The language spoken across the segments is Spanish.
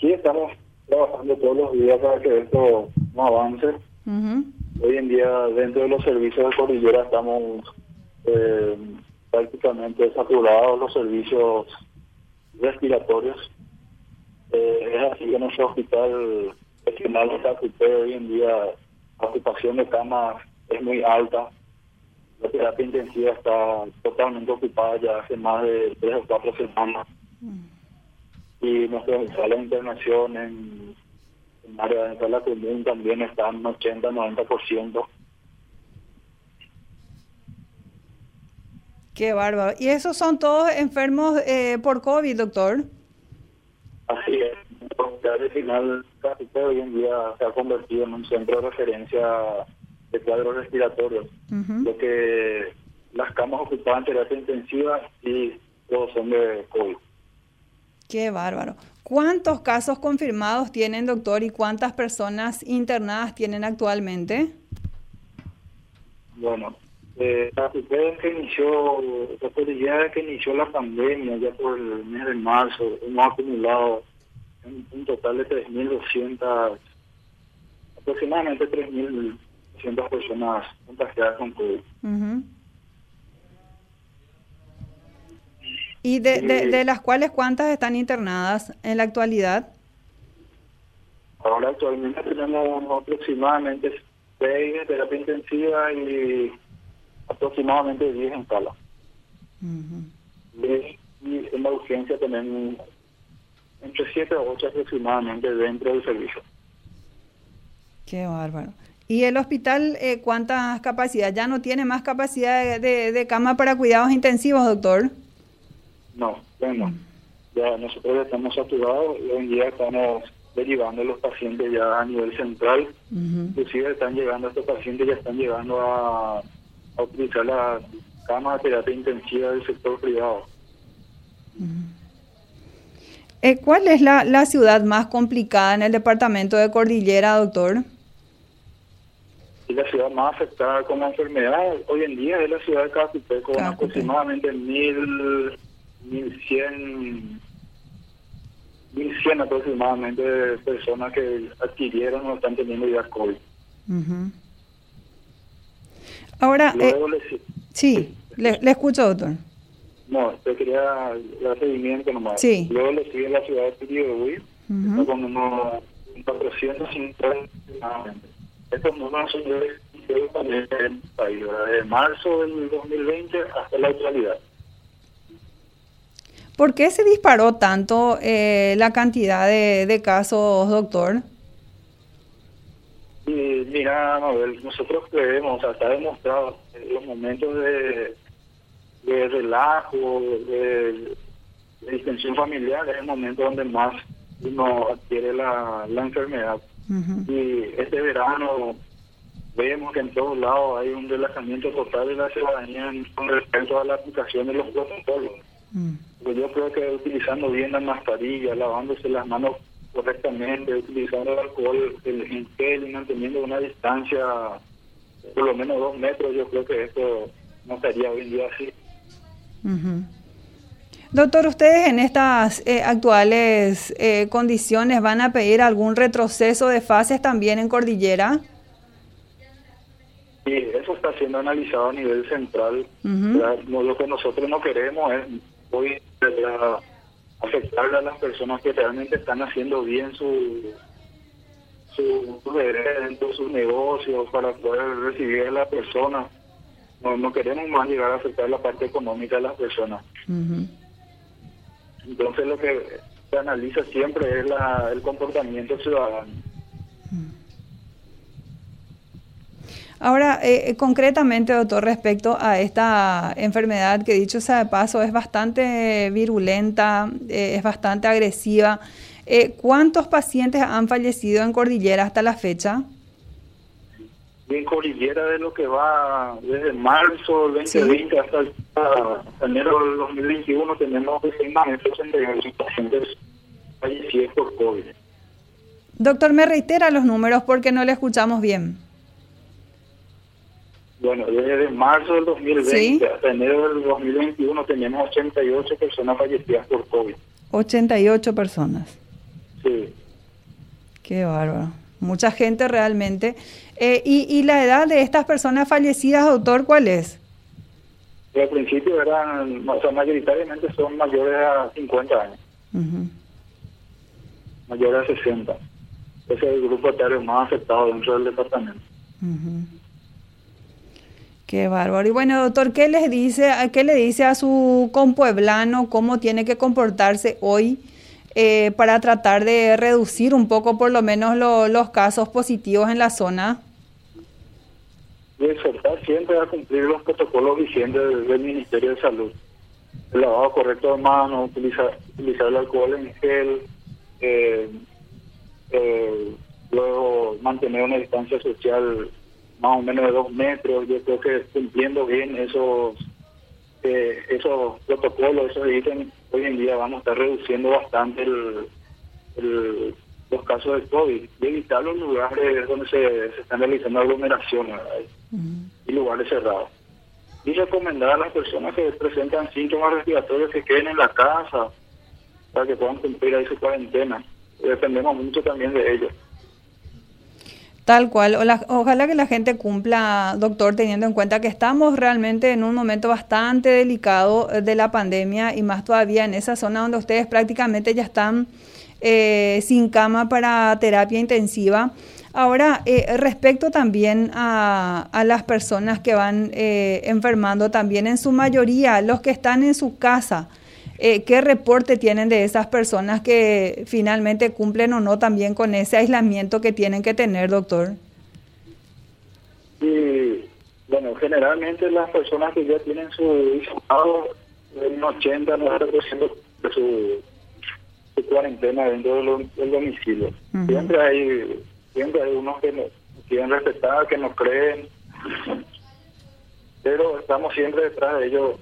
aquí estamos trabajando todos los días para que esto no avance. Hoy en día dentro de los servicios de cordillera estamos eh, prácticamente saturados los servicios respiratorios. Eh, es así que nuestro hospital regional de hoy en día la ocupación de camas es muy alta. La terapia intensiva está totalmente ocupada ya hace más de tres o cuatro semanas. Mm. Y nuestra sala de internación en, en área de sala común también están 80-90%. Qué bárbaro. ¿Y esos son todos enfermos eh, por COVID, doctor? Así es. Al final, casi todo hoy en día se ha convertido en un centro de referencia de cuadros respiratorios. Lo que las camas ocupadas en terapia intensiva y todos son de COVID. Qué bárbaro. ¿Cuántos casos confirmados tienen, doctor, y cuántas personas internadas tienen actualmente? Bueno, eh, desde que inició, desde que inició la pandemia, ya por el mes de marzo, hemos acumulado un, total de 3.200, aproximadamente 3.200 personas contagiadas con COVID. ¿Y de, de, las cuales cuántas están internadas en la actualidad? Ahora actualmente tenemos aproximadamente 6 de terapia intensiva y aproximadamente 10 en sala. y, en la urgencia tenemos entre 7 o 8 aproximadamente dentro del servicio. Qué bárbaro. ¿Y el hospital eh, cuántas capacidades? ¿Ya no tiene más capacidad de, de, cama para cuidados intensivos, doctor? No, bueno, ya nosotros estamos saturados y hoy en día estamos derivando los pacientes ya a nivel central. Inclusive están llegando estos pacientes, ya están llegando a utilizar la cama de terapia intensiva del sector privado. Eh, ¿Cuál es la, la ciudad más complicada en el departamento de Cordillera, doctor? La ciudad más afectada con la enfermedad hoy en día es la ciudad de Cacupé, con aproximadamente mil cien, mil cien aproximadamente personas que adquirieron o están teniendo ya COVID. Ahora, eh, sí, le, escucho, doctor. No, yo quería dar seguimiento nomás. Sí. Luego le sigue la ciudad de Piribebuy, uh con unos 450 Estos números son de en el país, de marzo del 2020 hasta la actualidad. ¿Por qué se disparó tanto eh, la cantidad de, de casos, doctor? Y mira, Mabel, nosotros creemos, o sea, está demostrado en los momentos de, de relajo, de, de distensión familiar, es el momento donde más uno adquiere la, la enfermedad. Y este verano vemos que en todos lados hay un relajamiento total de la ciudadanía con respecto a la aplicación de los protocolos. Pues yo creo que utilizando bien la mascarilla, lavándose las manos correctamente, utilizando el alcohol en gel y manteniendo una distancia por lo menos dos metros, yo creo que esto no estaría hoy en día así. Doctor, ¿ustedes en estas eh, actuales eh, condiciones van a pedir algún retroceso de fases también en cordillera? Sí, eso está siendo analizado a nivel central. Lo que nosotros no queremos es hoy afectarle a las personas que realmente están haciendo bien su su, su sus negocios para poder recibir a las personas. No, no queremos más llegar a afectar la parte económica de las personas. Entonces lo que se analiza siempre es la, el comportamiento ciudadano. Ahora, eh, concretamente, doctor, respecto a esta enfermedad que dicho sea de paso es bastante virulenta, eh, es bastante agresiva, eh, ¿cuántos pacientes han fallecido en Cordillera hasta la fecha? En Cordillera de lo que va desde marzo del 2020 hasta, enero del 2021 tenemos más de 68 pacientes fallecidos por COVID. Doctor, me reitera los números porque no le escuchamos bien. Bueno, desde marzo del 2020 hasta enero del 2021 teníamos 88 personas fallecidas por COVID. 88 personas. Sí. Qué bárbaro. Mucha gente realmente. Eh, y, ¿Y la edad de estas personas fallecidas, doctor, cuál es? al principio eran, o sea, mayoritariamente son mayores a 50 años. Mayores a 60. Ese es el grupo etario más afectado dentro del departamento. Qué bárbaro. Y bueno, doctor, ¿qué les dice, qué le dice a su compueblano cómo tiene que comportarse hoy eh, para tratar de reducir un poco por lo menos los casos positivos en la zona? Exhortar siempre a cumplir los protocolos vigentes del Ministerio de Salud. El lavado correcto de manos, utilizar, utilizar el alcohol en gel, eh, eh, luego mantener una distancia social más o menos de dos metros. Yo creo que cumpliendo bien esos eh, esos protocolos, esos dicen hoy en día vamos a estar reduciendo bastante el, los casos de COVID y evitar los lugares donde se, están realizando aglomeraciones y lugares cerrados. Y recomendar a las personas que presentan síntomas respiratorios que queden en la casa para que puedan cumplir ahí su cuarentena. Dependemos mucho también de ellos. Tal cual. ojalá que la gente cumpla, doctor, teniendo en cuenta que estamos realmente en un momento bastante delicado eh, de la pandemia y más todavía en esa zona donde ustedes prácticamente ya están eh, sin cama para terapia intensiva. Ahora, eh, respecto también a, a, las personas que van enfermando, también en su mayoría, los que están en su casa, eh, ¿Qué reporte tienen de esas personas que finalmente cumplen o no también con ese aislamiento que tienen que tener, doctor? Sí, bueno, generalmente las personas que ya tienen su aislado, un 80, 90% de su, su cuarentena dentro del, domicilio. Siempre hay siempre hay unos que no quieren respetar, que no creen, pero estamos siempre detrás de ellos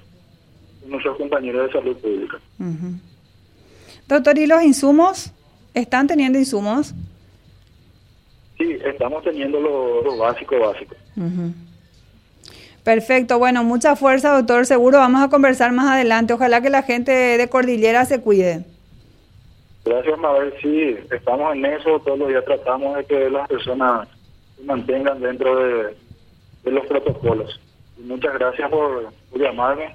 nuestros compañeros de salud pública. Doctor, ¿y los insumos? ¿Están teniendo insumos? Sí, estamos teniendo lo, básico, básico. Perfecto, bueno, mucha fuerza, doctor. Seguro vamos a conversar más adelante. Ojalá que la gente de Cordillera se cuide. Gracias, Mabel. Sí, estamos en eso. Todos los días tratamos de que las personas se mantengan dentro de, los protocolos. Muchas gracias por llamarme.